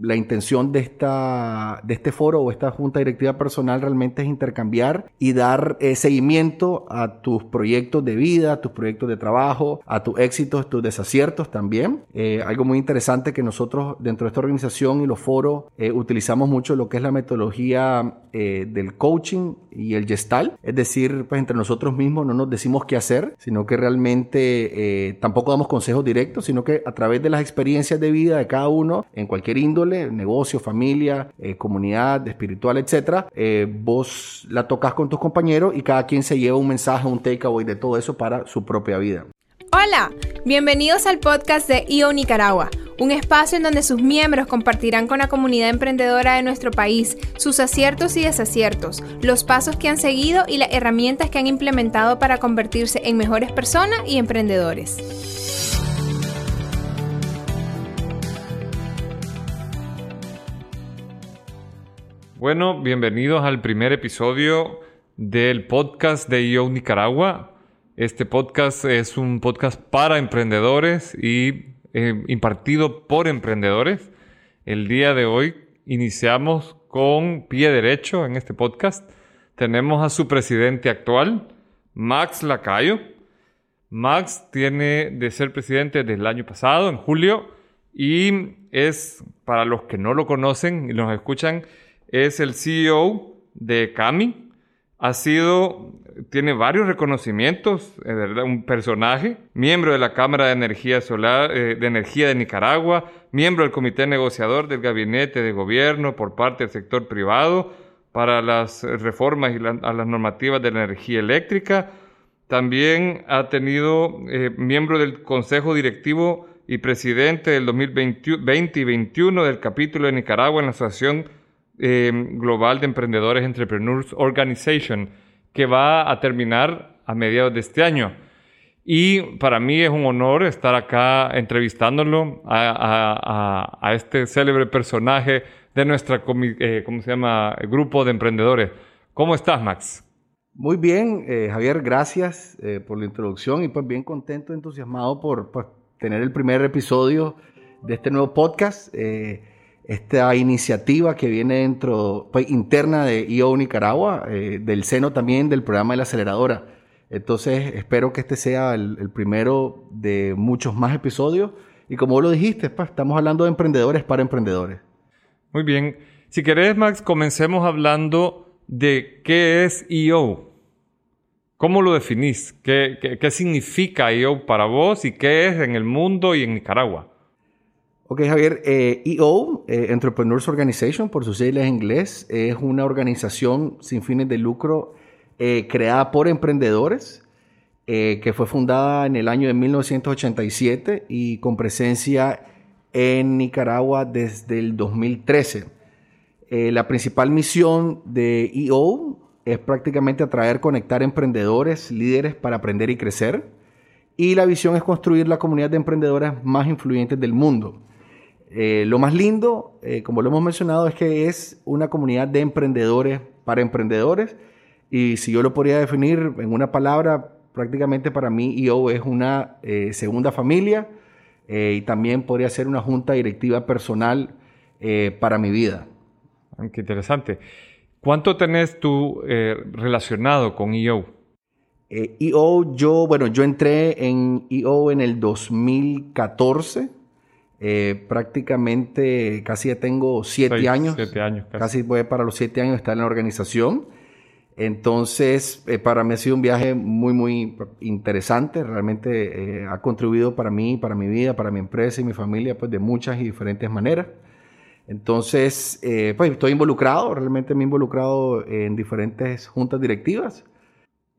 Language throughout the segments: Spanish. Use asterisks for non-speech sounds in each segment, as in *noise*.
la intención de, esta, de este foro o esta junta directiva personal realmente es intercambiar y dar eh, seguimiento a tus proyectos de vida, a tus proyectos de trabajo, a tus éxitos, tus desaciertos también. Eh, algo muy interesante que nosotros dentro de esta organización y los foros utilizamos mucho lo que es la metodología del coaching y el gestal, es decir, pues entre nosotros mismos no nos decimos qué hacer, sino que realmente tampoco damos consejos directos, sino que a través de las experiencias de vida de cada uno, en cualquier índole, negocio, familia, eh, comunidad, espiritual, etcétera, eh, vos la tocas con tus compañeros y cada quien se lleva un mensaje, un takeaway de todo eso para su propia vida. Hola, bienvenidos al podcast de IO Nicaragua, un espacio en donde sus miembros compartirán con la comunidad emprendedora de nuestro país sus aciertos y desaciertos, los pasos que han seguido y las herramientas que han implementado para convertirse en mejores personas y emprendedores. Bueno, bienvenidos al primer episodio del podcast de IO Nicaragua. Este podcast es un podcast para emprendedores y eh, impartido por emprendedores. El día de hoy iniciamos con pie derecho en este podcast. Tenemos a su presidente actual, Max Lacayo. Max tiene de ser presidente desde el año pasado, en julio, y es, para los que no lo conocen y nos escuchan, es el CEO de Cami. Ha sido, tiene varios reconocimientos, es verdad, un personaje, miembro de la Cámara de Energía Solar, eh, de Energía de Nicaragua, miembro del Comité Negociador del Gabinete de Gobierno por parte del sector privado para las reformas y las normativas de la energía eléctrica. También ha tenido eh, miembro del Consejo Directivo y presidente del 2020 y 2021 del capítulo de Nicaragua en la Asociación eh, global de Emprendedores Entrepreneurs Organization, que va a terminar a mediados de este año. Y para mí es un honor estar acá entrevistándolo a, este célebre personaje de nuestra, eh, ¿cómo se llama?, grupo de emprendedores. ¿Cómo estás, Max? Muy bien, eh, Javier, gracias por la introducción y pues bien contento, entusiasmado por pues, tener el primer episodio de este nuevo podcast esta iniciativa que viene dentro, pues, interna de IO Nicaragua, eh, del seno también del programa de la aceleradora. Entonces, espero que este sea el, primero de muchos más episodios. Y como lo dijiste, pues, estamos hablando de emprendedores para emprendedores. Muy bien. Si querés, Max, comencemos hablando de qué es IO. ¿Cómo lo definís? ¿Qué, qué, qué significa IO para vos y qué es en el mundo y en Nicaragua? Ok, Javier, EO, eh, e eh, Entrepreneurs Organization, por sus siglas en inglés, es una organización sin fines de lucro eh, creada por emprendedores, que fue fundada en el año de 1987 y con presencia en Nicaragua desde el 2013. la principal misión de EO es prácticamente atraer, conectar emprendedores, líderes para aprender y crecer. Y la visión es construir la comunidad de emprendedores más influyentes del mundo. Eh, lo más lindo, eh, como lo hemos mencionado, es que es una comunidad de emprendedores para emprendedores. Y si yo lo podría definir en una palabra, prácticamente para mí IO es una eh, segunda familia y también podría ser una junta directiva personal para mi vida. Qué interesante. ¿Cuánto tenés tú relacionado con IO? IO, yo, bueno, yo entré en IO en el 2014. Eh, prácticamente casi ya tengo siete años. Siete años casi. voy para los siete años estar en la organización. Entonces, eh, para mí ha sido un viaje muy, muy interesante. Realmente eh, ha contribuido para mí, para mi vida, para mi empresa y mi familia, pues de muchas y diferentes maneras. Entonces, pues estoy involucrado, realmente me he involucrado en diferentes juntas directivas.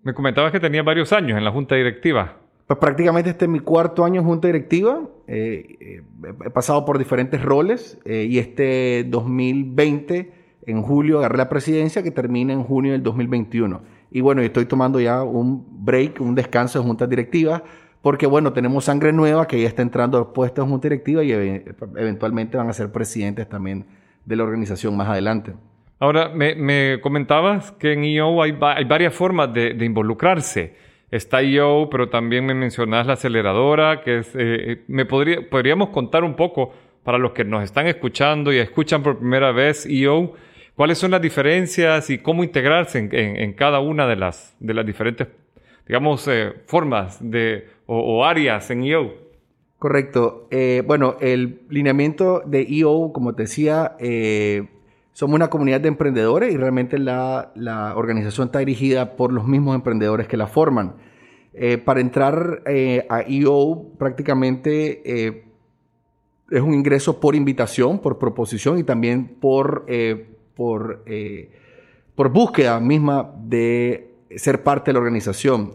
Me comentabas que tenía varios años en la junta directiva. Pues prácticamente este es mi cuarto año en junta directiva. Eh, eh, he pasado por diferentes roles eh, y este 2020, en julio, agarré la presidencia que termina en junio del 2021. Y bueno, estoy tomando ya un break, un descanso de juntas directivas, porque bueno, tenemos sangre nueva que ya está entrando a puestos en junta directiva y eventualmente van a ser presidentes también de la organización más adelante. Ahora, me, comentabas que en IO hay, varias formas de involucrarse está IO, pero también me mencionas la aceleradora, que es, eh, eh, me podría, podríamos contar un poco para los que nos están escuchando y escuchan por primera vez EO, ¿cuáles son las diferencias y cómo integrarse en, cada una de las, de las diferentes, digamos, eh, formas de, o, áreas en EO? Correcto. Bueno, el lineamiento de EO, como te decía, somos una comunidad de emprendedores y realmente la, organización está dirigida por los mismos emprendedores que la forman. Eh, para entrar eh, a EO prácticamente eh, es un ingreso por invitación, por proposición y también por, por, por búsqueda misma de ser parte de la organización.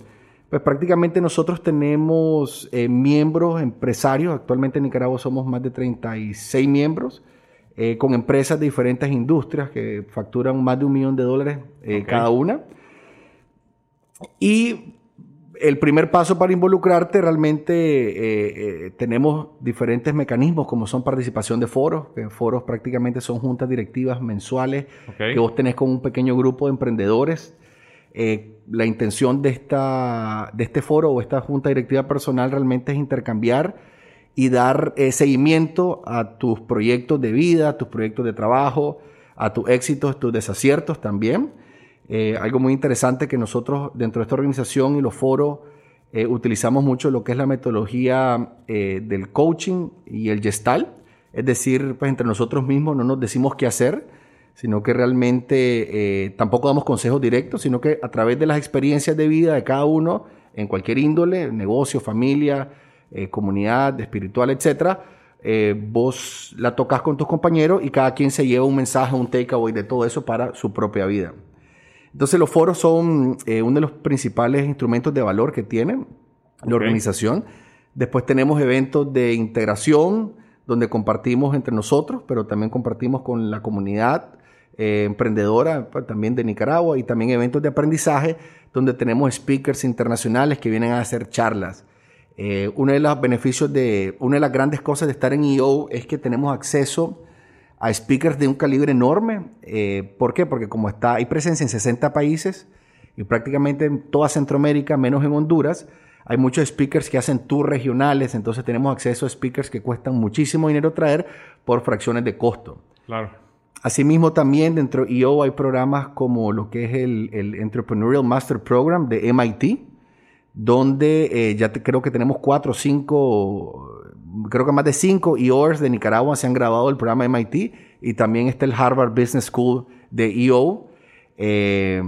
Pues prácticamente nosotros tenemos miembros, empresarios, actualmente en Nicaragua somos más de 36 miembros, con empresas de diferentes industrias que facturan más de un millón de dólares cada una. Y el primer paso para involucrarte realmente eh, eh, tenemos diferentes mecanismos como son participación de foros, que foros prácticamente son juntas directivas mensuales que vos tenés con un pequeño grupo de emprendedores. Eh, la intención de, esta, de este foro o esta junta directiva personal realmente es intercambiar y dar seguimiento a tus proyectos de vida, a tus proyectos de trabajo, a tus éxitos, tus desaciertos también. Eh, algo muy interesante que nosotros dentro de esta organización y los foros eh, utilizamos mucho lo que es la metodología eh, del coaching y el gestal. Es decir, pues entre nosotros mismos no nos decimos qué hacer, sino que realmente tampoco damos consejos directos, sino que a través de las experiencias de vida de cada uno, en cualquier índole, negocio, familia, comunidad, espiritual, etcétera, vos la tocas con tus compañeros y cada quien se lleva un mensaje, un takeaway de todo eso para su propia vida. Entonces los foros son eh, uno de los principales instrumentos de valor que tiene la organización. Después tenemos eventos de integración donde compartimos entre nosotros, pero también compartimos con la comunidad eh, emprendedora pues, también de Nicaragua y también eventos de aprendizaje donde tenemos speakers internacionales que vienen a hacer charlas. Eh, uno de los beneficios de, una de las grandes cosas de estar en EO es que tenemos acceso a speakers de un calibre enorme. Eh, ¿Por qué? Porque como está, hay presencia en 60 países y prácticamente en toda Centroamérica, menos en Honduras, hay muchos speakers que hacen tours regionales, entonces tenemos acceso a speakers que cuestan muchísimo dinero traer por fracciones de costo. Claro. Asimismo, también dentro de EO hay programas como lo que es el, Entrepreneurial Master Program de MIT, donde eh, ya creo que tenemos cuatro o cinco creo que más de cinco EOers de Nicaragua se han grabado el programa MIT y también está el Harvard Business School de EO. Eh,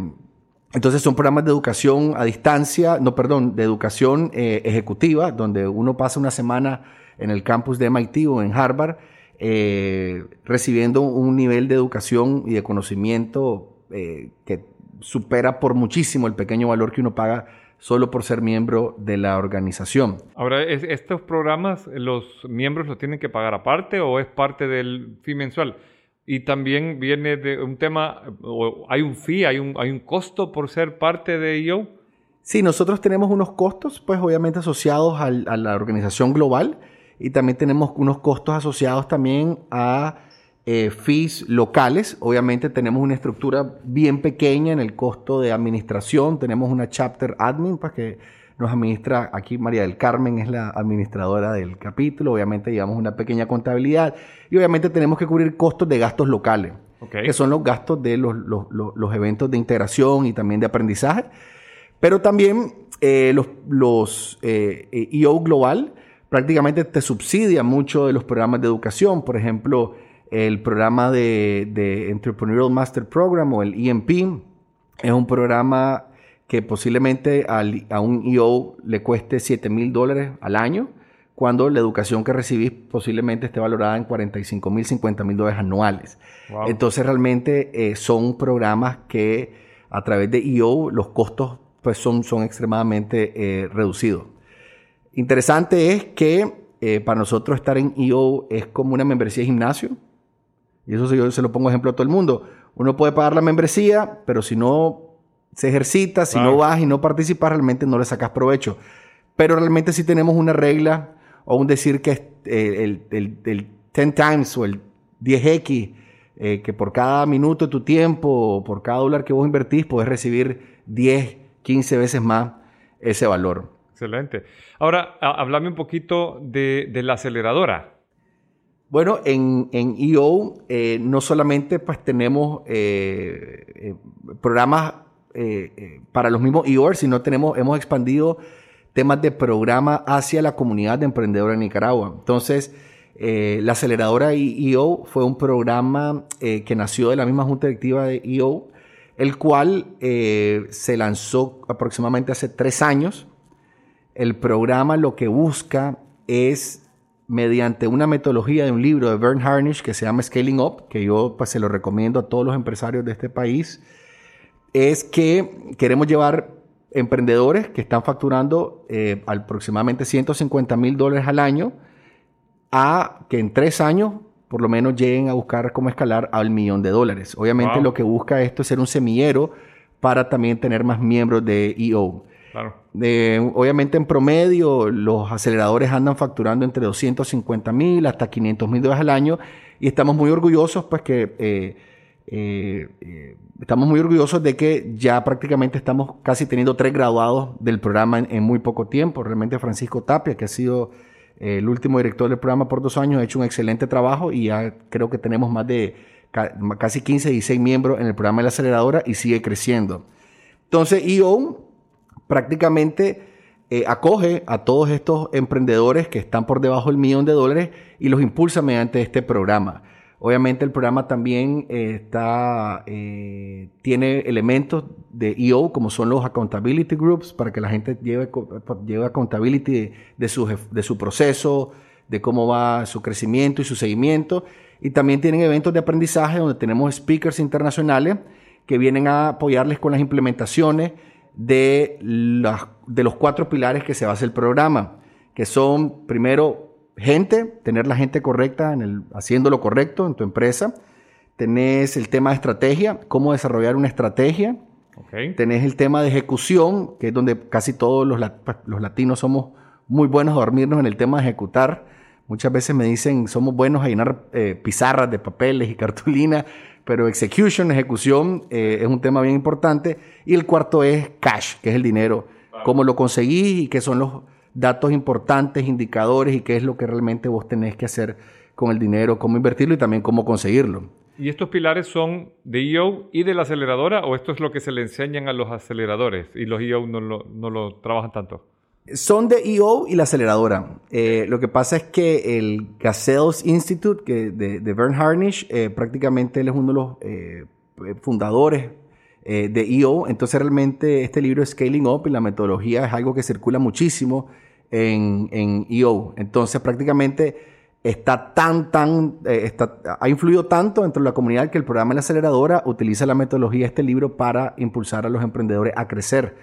entonces son programas de educación a distancia, no, perdón, de educación eh, ejecutiva, donde uno pasa una semana en el campus de MIT o en Harvard recibiendo un nivel de educación y de conocimiento que supera por muchísimo el pequeño valor que uno paga solo por ser miembro de la organización. Ahora, ¿estos programas los miembros los tienen que pagar aparte o es parte del fee mensual? Y también viene de un tema, ¿hay un fee, hay un, hay un costo por ser parte de EO? Sí, nosotros tenemos unos costos, pues obviamente asociados a la organización global y también tenemos unos costos asociados también a eh, fees locales. Obviamente tenemos una estructura bien pequeña en el costo de administración. Tenemos una chapter admin para pues, que nos administra aquí María del Carmen es la administradora del capítulo. Obviamente llevamos una pequeña contabilidad y obviamente tenemos que cubrir costos de gastos locales, que son los gastos de los, los, eventos de integración y también de aprendizaje. Pero también eh, los, los eh, EO Global prácticamente te subsidia mucho de los programas de educación. Por ejemplo, el programa de, Entrepreneurial Master Program o el EMP es un programa que posiblemente a un EO le cueste 7 mil dólares al año, cuando la educación que recibís posiblemente esté valorada en 45 mil, 50 mil dólares anuales. Entonces realmente eh, son programas que a través de EO los costos pues son, son extremadamente eh, reducidos. Interesante es que eh, para nosotros estar en EO es como una membresía de gimnasio. Y eso yo se lo pongo ejemplo a todo el mundo. Uno puede pagar la membresía, pero si no se ejercita, si no vas y no participas, realmente no le sacas provecho. Pero realmente si tenemos una regla o un decir que eh, el, el, el, 10 times o el 10x, eh, que por cada minuto de tu tiempo, por cada dólar que vos invertís, puedes recibir 10, 15 veces más ese valor. Excelente. Ahora, háblame un poquito de, de la aceleradora. Bueno, en, en EO eh, no solamente pues tenemos eh, eh, programas para los mismos EOR, sino tenemos, hemos expandido temas de programa hacia la comunidad de emprendedores en Nicaragua. Entonces, la aceleradora EO fue un programa que nació de la misma junta directiva de EO, el cual se lanzó aproximadamente hace tres años. El programa lo que busca es mediante una metodología de un libro de Bern Harnish que se llama Scaling Up, que yo pues, se lo recomiendo a todos los empresarios de este país, es que queremos llevar emprendedores que están facturando eh, aproximadamente 150 mil dólares al año a que en tres años por lo menos lleguen a buscar cómo escalar al millón de dólares. Obviamente lo que busca esto es ser un semillero para también tener más miembros de EO obviamente en promedio los aceleradores andan facturando entre 250 mil hasta 500 mil dólares al año y estamos muy orgullosos pues que eh, eh, eh, estamos muy orgullosos de que ya prácticamente estamos casi teniendo tres graduados del programa en, muy poco tiempo. Realmente Francisco Tapia, que ha sido el último director del programa por dos años, ha hecho un excelente trabajo y ya creo que tenemos más de casi 15, 16 miembros en el programa de la aceleradora y sigue creciendo. Entonces, EO prácticamente eh, acoge a todos estos emprendedores que están por debajo del millón de dólares y los impulsa mediante este programa. Obviamente el programa también eh, está, eh, tiene elementos de EO como son los accountability groups para que la gente lleve, lleve accountability de, su, de su proceso, de cómo va su crecimiento y su seguimiento. Y también tienen eventos de aprendizaje donde tenemos speakers internacionales que vienen a apoyarles con las implementaciones de, de los cuatro pilares que se basa el programa, que son primero gente, tener la gente correcta, en el, haciendo lo correcto en tu empresa. Tenés el tema de estrategia, cómo desarrollar una estrategia. Tenés el tema de ejecución, que es donde casi todos los, los latinos somos muy buenos a dormirnos en el tema de ejecutar. Muchas veces me dicen, somos buenos a llenar eh, pizarras de papeles y *laughs* cartulina, pero execution, ejecución, eh, es un tema bien importante. Y el cuarto es cash, que es el dinero. Cómo lo conseguís y qué son los datos importantes, indicadores y qué es lo que realmente vos tenés que hacer con el dinero, cómo invertirlo y también cómo conseguirlo. ¿Y estos pilares son de EO y de la aceleradora o esto es lo que se le enseñan a los aceleradores y los EO no lo, no lo trabajan tanto? Son de EO y la aceleradora. Eh, lo que pasa es que el Gazelles Institute que de, de Harnish, eh, prácticamente él es uno de los eh, fundadores de EO. Entonces realmente este libro Scaling Up y la metodología es algo que circula muchísimo en, en EO. Entonces prácticamente está tan, tan, está, ha influido tanto dentro de la comunidad que el programa de la aceleradora utiliza la metodología de este libro para impulsar a los emprendedores a crecer.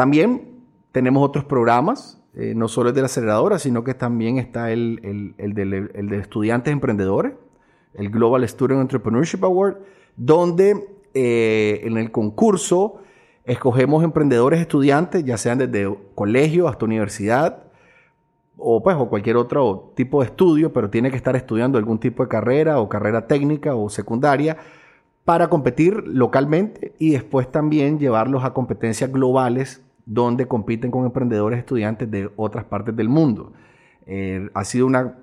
También tenemos otros programas, eh, no solo el de la aceleradora, sino que también está el, el, de, estudiantes emprendedores, el Global Student Entrepreneurship Award, donde eh, en el concurso escogemos emprendedores estudiantes, ya sean desde colegio hasta universidad, o pues o cualquier otro tipo de estudio, pero tiene que estar estudiando algún tipo de carrera o carrera técnica o secundaria para competir localmente y después también llevarlos a competencias globales donde compiten con emprendedores estudiantes de otras partes del mundo. Eh, ha sido una,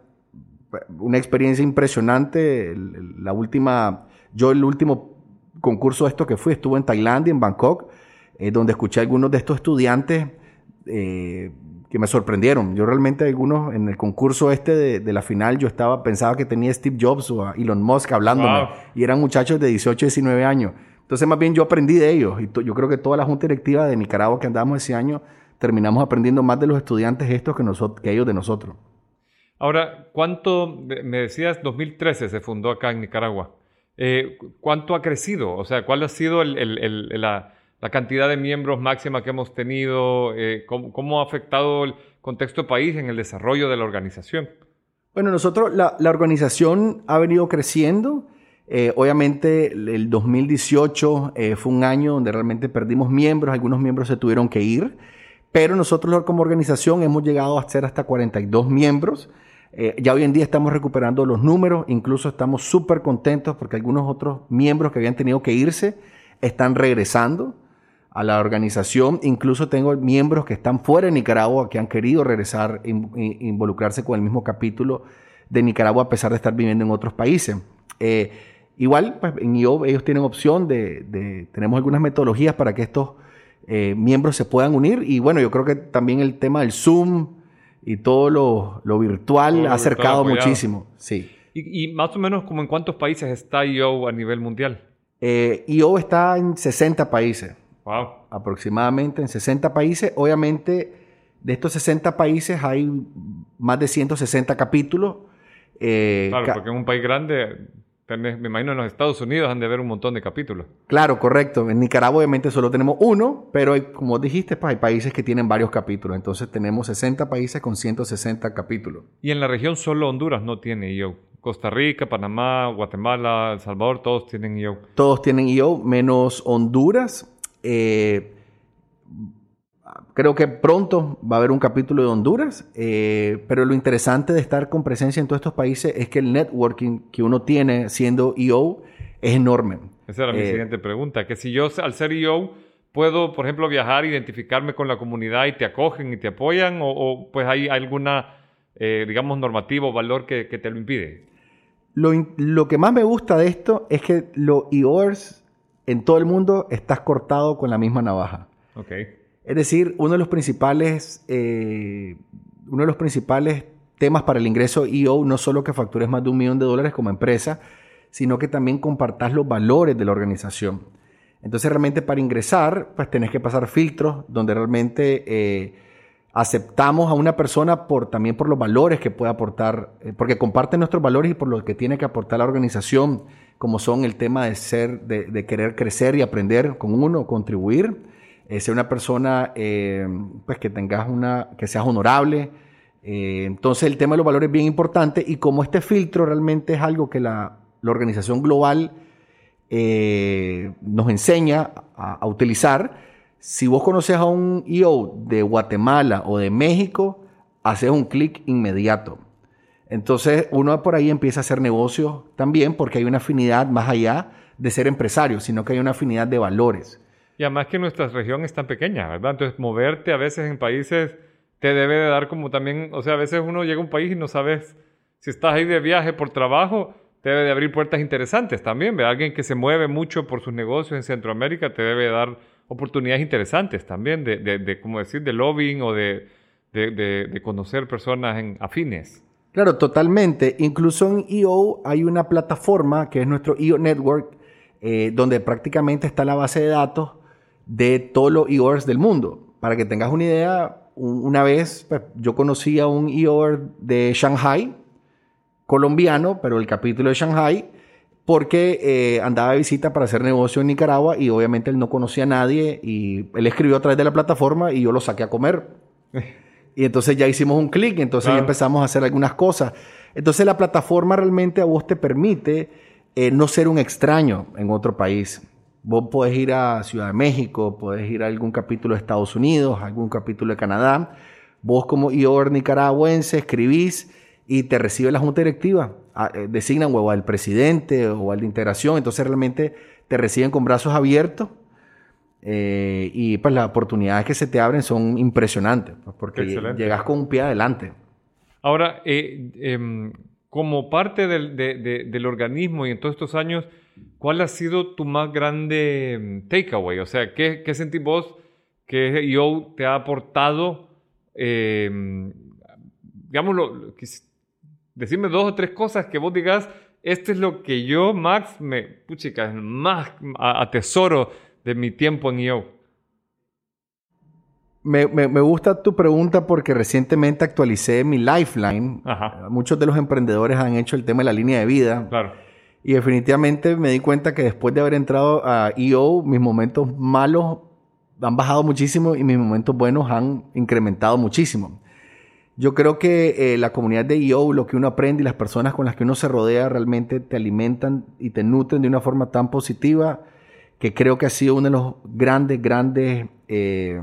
una experiencia impresionante. La última, yo el último concurso de esto que fui estuvo en Tailandia, en Bangkok, eh, donde escuché a algunos de estos estudiantes eh, que me sorprendieron. Yo realmente algunos en el concurso este de, la final yo estaba pensaba que tenía Steve Jobs o Elon Musk hablándome y eran muchachos de 18, 19 años. Entonces, más bien yo aprendí de ellos. Y yo creo que toda la Junta Directiva de Nicaragua que andamos ese año terminamos aprendiendo más de los estudiantes estos que, nosotros, que ellos de nosotros. Ahora, ¿cuánto, me decías, 2013 se fundó acá en Nicaragua? Eh, ¿Cuánto ha crecido? O sea, ¿cuál ha sido la, cantidad de miembros máxima que hemos tenido? Eh, ¿cómo, ha afectado el contexto país en el desarrollo de la organización? Bueno, nosotros, la, la organización ha venido creciendo. Eh, obviamente el 2018 eh, fue un año donde realmente perdimos miembros, algunos miembros se tuvieron que ir, pero nosotros como organización hemos llegado a ser hasta 42 miembros. Eh, ya hoy en día estamos recuperando los números, incluso estamos súper contentos porque algunos otros miembros que habían tenido que irse están regresando. a la organización. Incluso tengo miembros que están fuera de Nicaragua que han querido regresar, e involucrarse con el mismo capítulo de Nicaragua a pesar de estar viviendo en otros países. Igual, pues, en IO ellos tienen opción de, tenemos algunas metodologías para que estos eh, miembros se puedan unir y bueno, yo creo que también el tema del Zoom y todo lo, virtual ha acercado muchísimo. Sí. ¿Y, más o menos como en cuántos países está IO a nivel mundial? Eh, IO está en 60 países. Wow. Aproximadamente en 60 países. Obviamente, de estos 60 países hay más de 160 capítulos. Eh, claro, porque en un país grande me imagino en los Estados Unidos han de haber un montón de capítulos. Claro, correcto. En Nicaragua obviamente solo tenemos uno, pero como dijiste, pues hay países que tienen varios capítulos. Entonces tenemos 60 países con 160 capítulos. Y en la región solo Honduras no tiene IO. Costa Rica, Panamá, Guatemala, El Salvador, todos tienen IO. Todos tienen IO, menos Honduras. Eh, Creo que pronto va a haber un capítulo de Honduras, eh, pero lo interesante de estar con presencia en todos estos países es que el networking que uno tiene siendo EO es enorme. Esa era mi eh, siguiente pregunta, que si yo al ser EO puedo, por ejemplo, viajar, identificarme con la comunidad y te acogen y te apoyan, o, pues hay alguna, eh, digamos, normativa o valor que, te lo impide. Lo, lo, que más me gusta de esto es que los EOers en todo el mundo estás cortado con la misma navaja. Okay. Es decir, uno de los principales, eh, uno de los principales temas para el ingreso EO no solo que factures más de un millón de dólares como empresa, sino que también compartas los valores de la organización. Entonces realmente para ingresar, pues tenés que pasar filtros donde realmente eh, aceptamos a una persona por, también por los valores que puede aportar, eh, porque comparte nuestros valores y por lo que tiene que aportar la organización, como son el tema de ser, de querer crecer y aprender con uno, contribuir eh, ser una persona eh, pues que tengas una, que seas honorable. Eh, entonces el tema de los valores es bien importante y como este filtro realmente es algo que la, organización global nos enseña a, utilizar, si vos conoces a un EO de Guatemala o de México, haces un clic inmediato. Entonces uno por ahí empieza a hacer negocios también porque hay una afinidad más allá de ser empresario, sino que hay una afinidad de valores. Y además que nuestra región es tan pequeña, ¿verdad? Entonces, moverte a veces en países te debe de dar como también, o sea, a veces uno llega a un país y no sabes si estás ahí de viaje por trabajo, te debe de abrir puertas interesantes también, ¿verdad? Alguien que se mueve mucho por sus negocios en Centroamérica te debe dar oportunidades interesantes también de, de, de como decir, de lobbying o de, de conocer personas en, afines. Claro, totalmente. Incluso en EO hay una plataforma que es nuestro EO Network, eh, donde prácticamente está la base de datos de todos los EORs del mundo. Para que tengas una idea, una vez pues, yo conocí a un EOR de Shanghai, colombiano, pero el capítulo de Shanghai, porque eh, andaba de visita para hacer negocio en Nicaragua y obviamente él no conocía a nadie y él escribió a través de la plataforma y yo lo saqué a comer. *laughs* y entonces ya hicimos un clic, entonces ya empezamos a hacer algunas cosas. Entonces la plataforma realmente a vos te permite eh, no ser un extraño en otro país. Vos podés ir a Ciudad de México, podés ir a algún capítulo de Estados Unidos, algún capítulo de Canadá. Vos como IOR nicaragüense escribís y te recibe la junta directiva. Ah, eh, designan o al presidente o al de integración. Entonces realmente te reciben con brazos abiertos. Eh, y pues las oportunidades que se te abren son impresionantes, pues, porque llegas con un pie adelante. Ahora, eh, em, como parte del, del, organismo y en todos estos años, ¿cuál ha sido tu más grande mm, takeaway? O sea, ¿qué, qué sentís vos que yo te ha aportado? Eh, digámoslo, decime dos o tres cosas que vos digas, esto es lo que yo, Max, me, puchica, más atesoro de mi tiempo en yo. Me, gusta tu pregunta porque recientemente actualicé mi Lifeline. Muchos de los emprendedores han hecho el tema de la línea de vida. Claro. Y definitivamente me di cuenta que después de haber entrado a EO, mis momentos malos han bajado muchísimo y mis momentos buenos han incrementado muchísimo. Yo creo que eh, la comunidad de EO, lo que uno aprende y las personas con las que uno se rodea realmente te alimentan y te nutren de una forma tan positiva que creo que ha sido uno de los grandes, grandes... Eh,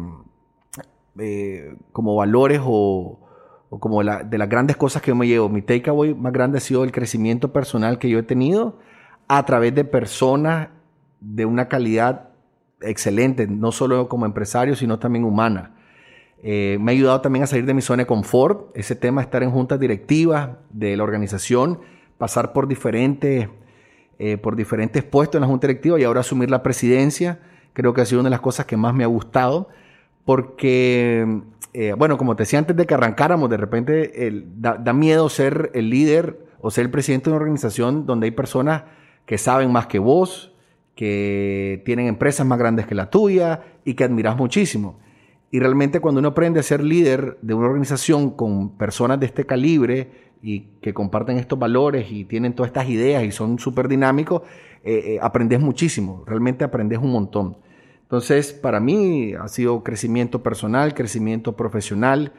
eh, como valores o, como de las grandes cosas que yo me llevo. Mi takeaway más grande ha sido el crecimiento personal que yo he tenido a través de personas de una calidad excelente, no solo como empresario, sino también humana. Eh, me ha ayudado también a salir de mi zona de confort, ese tema de estar en juntas directivas de la organización, pasar por diferentes, eh, por diferentes puestos en la junta directiva y ahora asumir la presidencia, creo que ha sido una de las cosas que más me ha gustado, porque, eh, bueno, como te decía antes de que arrancáramos, de repente da, miedo ser el líder o ser el presidente de una organización donde hay personas que saben más que vos, que tienen empresas más grandes que la tuya y que admiras muchísimo. Y realmente cuando uno aprende a ser líder de una organización con personas de este calibre y que comparten estos valores y tienen todas estas ideas y son súper dinámicos, eh, eh, aprendes muchísimo, realmente aprendes un montón. Entonces, para mí ha sido crecimiento personal, crecimiento profesional.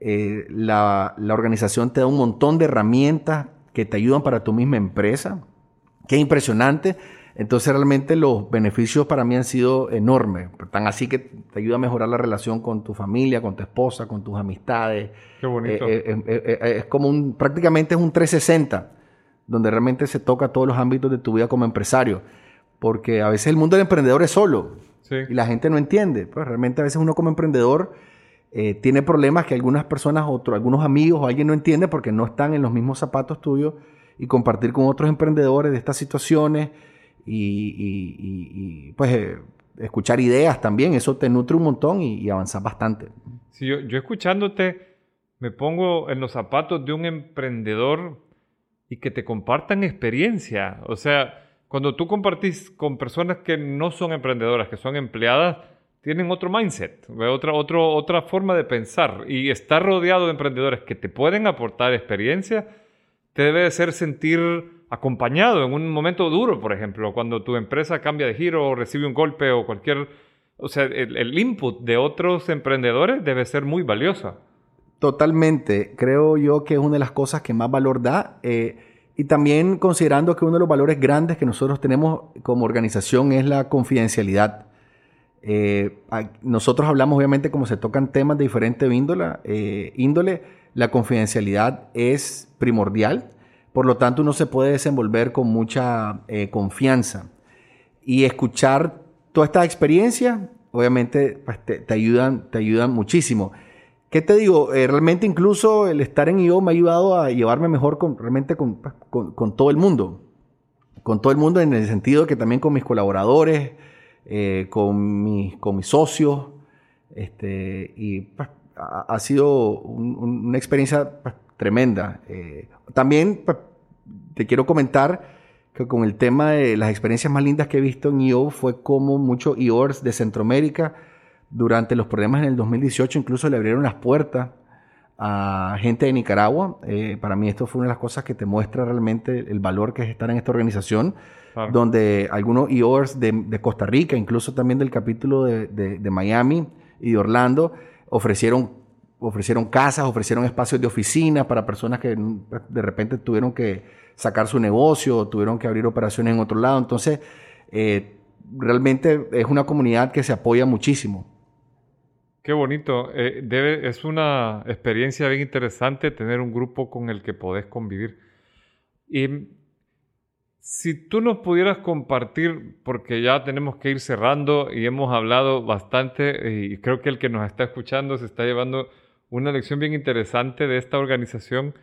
Eh, la, la, organización te da un montón de herramientas que te ayudan para tu misma empresa. Qué impresionante entonces realmente los beneficios para mí han sido enormes, tan así que te ayuda a mejorar la relación con tu familia, con tu esposa, con tus amistades. Qué bonito. Eh, eh, eh, es como un, prácticamente es un 360, donde realmente se toca todos los ámbitos de tu vida como empresario, porque a veces el mundo del emprendedor es solo y la gente no entiende. Pues realmente a veces uno como emprendedor tiene problemas que algunas personas, otros, algunos amigos o alguien no entiende porque no están en los mismos zapatos tuyos y compartir con otros emprendedores de estas situaciones y, pues eh, escuchar ideas también, eso te nutre un montón y, avanzas bastante. Sí, yo, yo, escuchándote me pongo en los zapatos de un emprendedor y que te compartan experiencia. O sea, cuando tú compartís con personas que no son emprendedoras, que son empleadas, tienen otro mindset, otra, otra forma de pensar. Y estar rodeado de emprendedores que te pueden aportar experiencia, te debe hacer sentir acompañado en un momento duro, por ejemplo, cuando tu empresa cambia de giro o recibe un golpe o cualquier... O sea, el, input de otros emprendedores debe ser muy valioso. Totalmente. Creo yo que es una de las cosas que más valor da. Eh, y también considerando que uno de los valores grandes que nosotros tenemos como organización es la confidencialidad. Eh, nosotros hablamos obviamente como se tocan temas de diferente índole, eh, índole, la confidencialidad es primordial. Por lo tanto, uno se puede desenvolver con mucha eh, confianza. Y escuchar toda esta experiencia, obviamente, pues, te, ayudan, te ayudan muchísimo. ¿Qué te digo? Eh, realmente incluso el estar en IO me ha ayudado a llevarme mejor con, realmente con, todo el mundo. Con todo el mundo en el sentido que también con mis colaboradores, eh, con, mis, con mis socios. Este, y pues, ha, sido una experiencia pues, tremenda. Eh, también pues, te quiero comentar que con el tema de las experiencias más lindas que he visto en IO fue como muchos IORs de Centroamérica durante los problemas en el 2018 incluso le abrieron las puertas a gente de Nicaragua. Eh, para mí esto fue una de las cosas que te muestra realmente el valor que es estar en esta organización, donde algunos IORs de, Costa Rica, incluso también del capítulo de, de Miami y de Orlando, ofrecieron ofrecieron casas, ofrecieron espacios de oficina para personas que de repente tuvieron que sacar su negocio, tuvieron que abrir operaciones en otro lado. Entonces, eh, realmente es una comunidad que se apoya muchísimo. Qué bonito. Eh, debe, es una experiencia bien interesante tener un grupo con el que podés convivir. Y si tú nos pudieras compartir, porque ya tenemos que ir cerrando y hemos hablado bastante, y creo que el que nos está escuchando se está llevando una lección bien interesante de esta organización,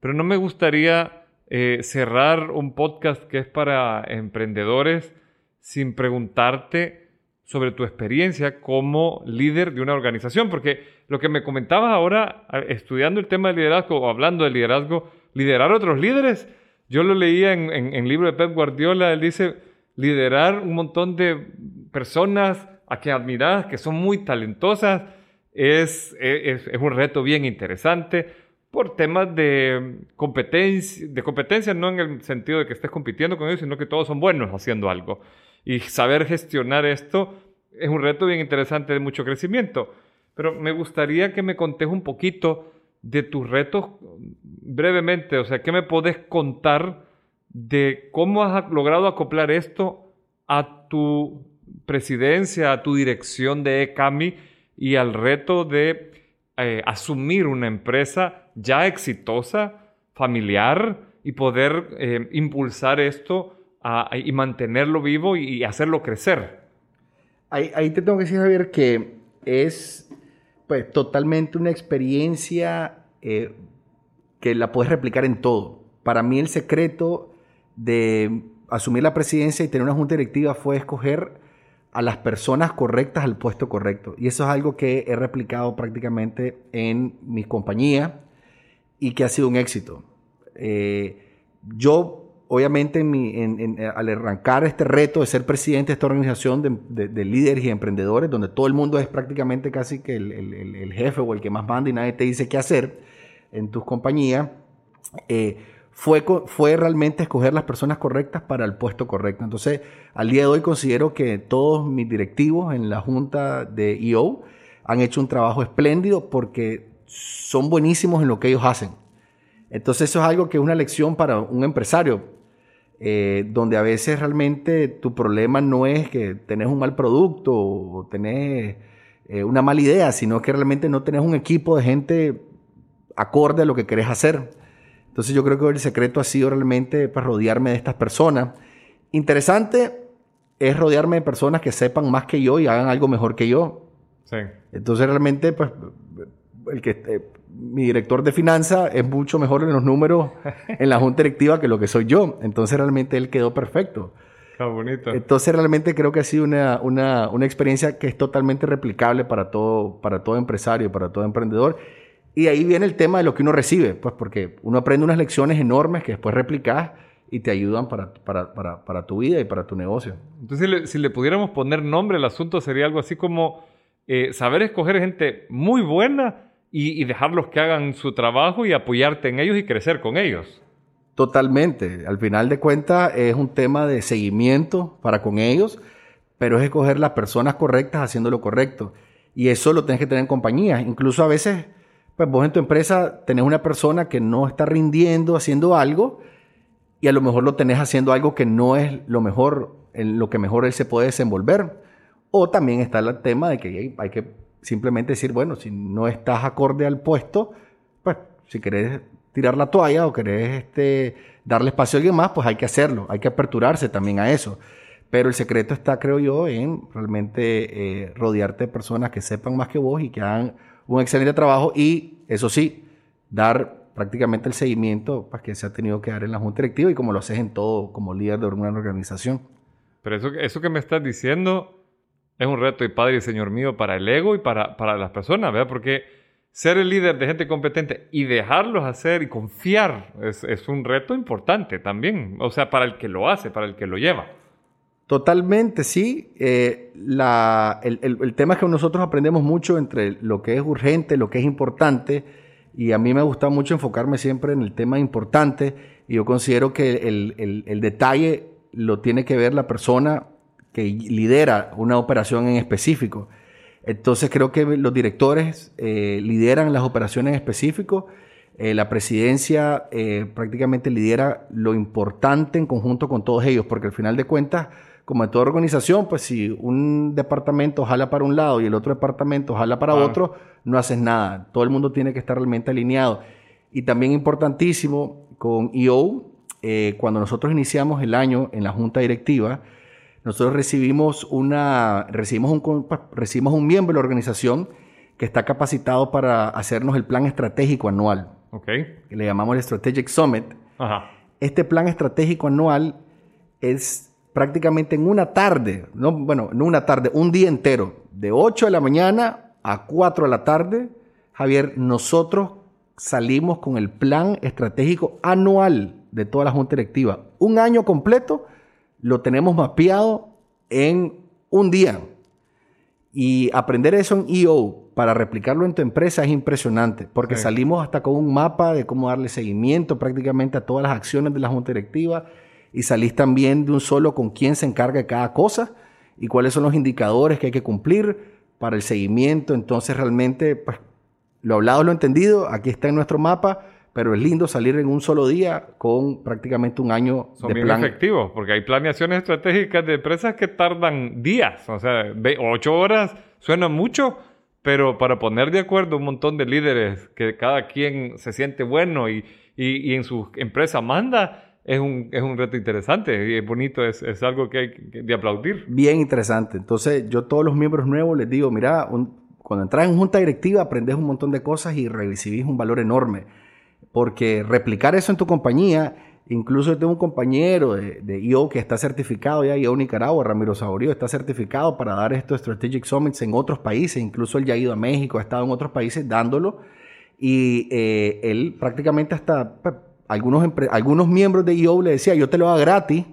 pero no me gustaría eh, cerrar un podcast que es para emprendedores sin preguntarte sobre tu experiencia como líder de una organización, porque lo que me comentabas ahora, estudiando el tema de liderazgo o hablando de liderazgo, liderar otros líderes, yo lo leía en, en, libro de Pep Guardiola, él dice, liderar un montón de personas a quien admiras, que son muy talentosas, es, es, es, un reto bien interesante por temas de competencia, de competencia no en el sentido de que estés compitiendo con ellos, sino que todos son buenos haciendo algo. Y saber gestionar esto es un reto bien interesante de mucho crecimiento. Pero me gustaría que me contes un poquito de tus retos brevemente, o sea, ¿qué me podés contar de cómo has logrado acoplar esto a tu presidencia, a tu dirección de ECAMI? y al reto de eh, asumir una empresa ya exitosa, familiar, y poder eh, impulsar esto y mantenerlo vivo y, hacerlo crecer. Ahí, te tengo que decir, Javier, que es pues, totalmente una experiencia eh, que la puedes replicar en todo. Para mí el secreto de asumir la presidencia y tener una junta directiva fue escoger a las personas correctas al puesto correcto. Y eso es algo que he replicado prácticamente en mi compañía y que ha sido un éxito. Eh, yo, obviamente, en al arrancar este reto de ser presidente de esta organización de, líderes y emprendedores, donde todo el mundo es prácticamente casi que el, jefe o el que más manda y nadie te dice qué hacer en tus compañías, eh, fue, fue realmente escoger las personas correctas para el puesto correcto. Entonces, al día de hoy considero que todos mis directivos en la junta de EO han hecho un trabajo espléndido porque son buenísimos en lo que ellos hacen. Entonces, eso es algo que es una lección para un empresario, eh, donde a veces realmente tu problema no es que tenés un mal producto o tenés eh, una mala idea, sino que realmente no tenés un equipo de gente acorde a lo que querés hacer. Entonces yo creo que el secreto ha sido realmente para pues, rodearme de estas personas. Interesante es rodearme de personas que sepan más que yo y hagan algo mejor que yo. Sí. Entonces realmente, pues, el que eh, mi director de finanzas es mucho mejor en los números en la junta directiva que lo que soy yo. Entonces realmente él quedó perfecto. Qué bonito. Entonces realmente creo que ha sido una, una, una experiencia que es totalmente replicable para todo, para todo empresario, para todo emprendedor. Y ahí viene el tema de lo que uno recibe, pues porque uno aprende unas lecciones enormes que después replicas y te ayudan para, para, para, para tu vida y para tu negocio. Entonces, si le, pudiéramos poner nombre al asunto, sería algo así como eh, saber escoger gente muy buena y, dejarlos que hagan su trabajo y apoyarte en ellos y crecer con ellos. Totalmente. Al final de cuentas es un tema de seguimiento para con ellos, pero es escoger las personas correctas haciendo lo correcto. Y eso lo tienes que tener en compañía. Incluso a veces pues vos en tu empresa tenés una persona que no está rindiendo haciendo algo y a lo mejor lo tenés haciendo algo que no es lo mejor, en lo que mejor él se puede desenvolver. O también está el tema de que hay que simplemente decir, bueno, si no estás acorde al puesto, pues si querés tirar la toalla o querés este, darle espacio a alguien más, pues hay que hacerlo, hay que aperturarse también a eso. Pero el secreto está, creo yo, en realmente eh, rodearte de personas que sepan más que vos y que hagan un excelente trabajo y, eso sí, dar prácticamente el seguimiento pues, que se ha tenido que dar en la Junta Directiva y como lo haces en todo como líder de una organización. Pero eso, eso que me estás diciendo es un reto, y Padre y Señor mío, para el ego y para, para las personas, ¿verdad? Porque ser el líder de gente competente y dejarlos hacer y confiar es, es un reto importante también, o sea, para el que lo hace, para el que lo lleva. Totalmente, sí. Eh, el, tema es que nosotros aprendemos mucho entre lo que es urgente, lo que es importante, y a mí me gusta mucho enfocarme siempre en el tema importante, y yo considero que el, detalle lo tiene que ver la persona que lidera una operación en específico. Entonces creo que los directores eh, lideran las operaciones en específico, eh, la presidencia prácticamente lidera lo importante en conjunto con todos ellos, porque al final de cuentas, como en toda organización, pues si un departamento jala para un lado y el otro departamento jala para otro, no haces nada. Todo el mundo tiene que estar realmente alineado. Y también importantísimo con EO, eh, cuando nosotros iniciamos el año en la junta directiva, nosotros recibimos, una, recibimos, un, recibimos un miembro de la organización que está capacitado para hacernos el plan estratégico anual. Okay. Que le llamamos el Strategic Summit. Este plan estratégico anual es prácticamente en una tarde, no, bueno, no una tarde, un día entero, de 8 de la mañana a 4 de la tarde, Javier, nosotros salimos con el plan estratégico anual de toda la Junta Directiva. Un año completo lo tenemos mapeado en un día. Y aprender eso en EO para replicarlo en tu empresa es impresionante, porque salimos hasta con un mapa de cómo darle seguimiento prácticamente a todas las acciones de la Junta Directiva y salís también de un solo con quién se encarga de cada cosa y cuáles son los indicadores que hay que cumplir para el seguimiento. Entonces realmente, pues, lo hablado, lo entendido, aquí está en nuestro mapa, pero es lindo salir en un solo día con prácticamente un año Son de bien efectivos, porque hay planeaciones estratégicas de empresas que tardan días, o sea, ocho horas suena mucho, pero para poner de acuerdo un montón de líderes que cada quien se siente bueno y, y en su empresa manda, es un, es un reto interesante y es bonito, es, es algo que hay de aplaudir. Bien interesante. Entonces, yo a todos los miembros nuevos les digo, mira, un- cuando entras en junta directiva aprendes un montón de cosas y recibís un valor enorme. Porque replicar eso en tu compañía, incluso yo tengo un compañero de, de IO que está certificado ya, IO Nicaragua, Ramiro Saborío, está certificado para dar estos Strategic Summits en otros países. Incluso él ya ha ido a México, ha estado en otros países dándolo. Y eh, él prácticamente hasta pues, algunos, algunos miembros de IO le decía, yo te lo hago gratis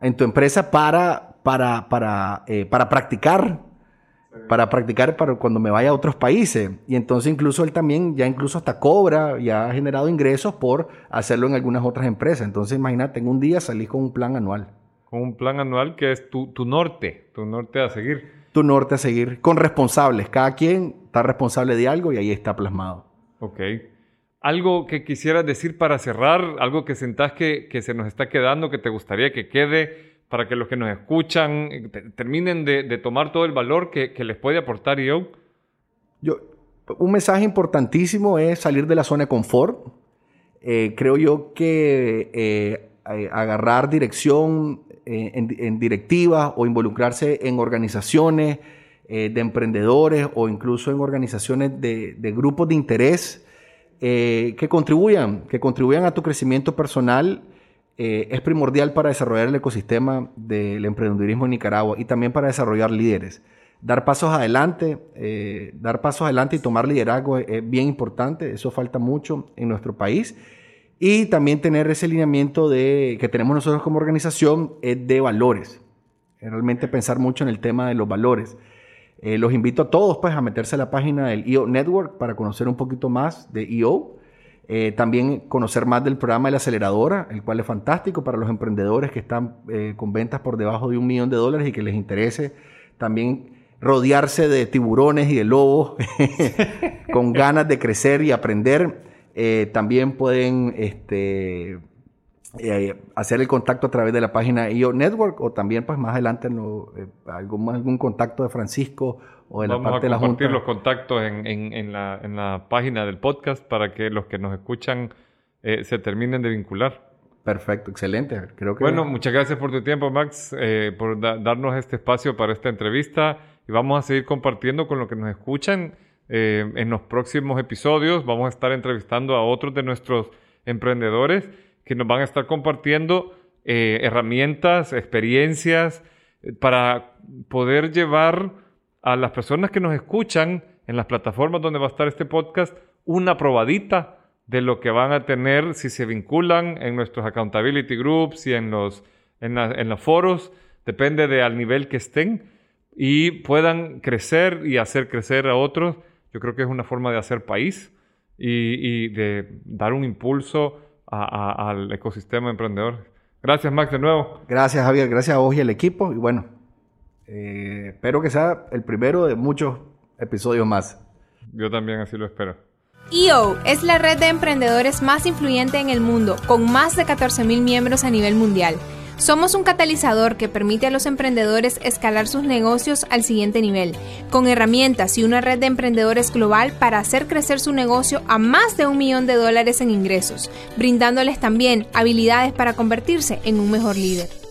en tu empresa para, para, para, eh, para practicar. Para practicar para cuando me vaya a otros países. Y entonces incluso él también ya incluso hasta cobra, ya ha generado ingresos por hacerlo en algunas otras empresas. Entonces imagínate, en un día salís con un plan anual. Con un plan anual que es tu, tu norte, tu norte a seguir. Tu norte a seguir con responsables. Cada quien está responsable de algo y ahí está plasmado. Ok. Algo que quisieras decir para cerrar, algo que sentás que, que se nos está quedando, que te gustaría que quede, para que los que nos escuchan eh, te- terminen de, tomar todo el valor que, les puede aportar yo. Un mensaje importantísimo es salir de la zona de confort. Eh, creo yo que eh, agarrar dirección en, directivas o involucrarse en organizaciones de emprendedores o incluso en organizaciones de, de grupos de interés que contribuyan, que contribuyan a tu crecimiento personal eh, es primordial para desarrollar el ecosistema del emprendedurismo en Nicaragua y también para desarrollar líderes. Dar pasos adelante, eh, dar pasos adelante y tomar liderazgo es, bien importante, eso falta mucho en nuestro país. Y también tener ese lineamiento de, que tenemos nosotros como organización es de valores. Realmente pensar mucho en el tema de los valores. Eh, los invito a todos pues, a meterse a la página del EO Network para conocer un poquito más de EO. Eh, también conocer más del programa de la aceleradora, el cual es fantástico para los emprendedores que están eh, con ventas por debajo de un millón de dólares y que les interese también rodearse de tiburones y de lobos *laughs* con ganas de crecer y aprender. Eh, también pueden este, hacer el contacto a través de la página IO Network o también pues más adelante algún, algún contacto de Francisco o la Vamos parte a de la compartir los contactos en, en- en la, en la página del podcast para que los que nos escuchan eh, se terminen de vincular. Perfecto, excelente. Creo que Bueno, muchas gracias por tu tiempo, Max, eh, por da- darnos este espacio para esta entrevista y vamos a seguir compartiendo con los que nos escuchan eh, en los próximos episodios. Vamos a estar entrevistando a otros de nuestros emprendedores que nos van a estar compartiendo eh, herramientas, experiencias para poder llevar a las personas que nos escuchan en las plataformas donde va a estar este podcast una probadita de lo que van a tener si se vinculan en nuestros accountability groups y en los, en la- en los foros, depende de al nivel que estén y puedan crecer y hacer crecer a otros. Yo creo que es una forma de hacer país y, y de dar un impulso al ecosistema emprendedor. Gracias, Max, de nuevo. Gracias, Javier. Gracias a vos y al equipo. Y bueno, eh, espero que sea el primero de muchos episodios más. Yo también así lo espero. EO es la red de emprendedores más influyente en el mundo, con más de 14.000 miembros a nivel mundial. Somos un catalizador que permite a los emprendedores escalar sus negocios al siguiente nivel, con herramientas y una red de emprendedores global para hacer crecer su negocio a más de un millón de dólares en ingresos, brindándoles también habilidades para convertirse en un mejor líder.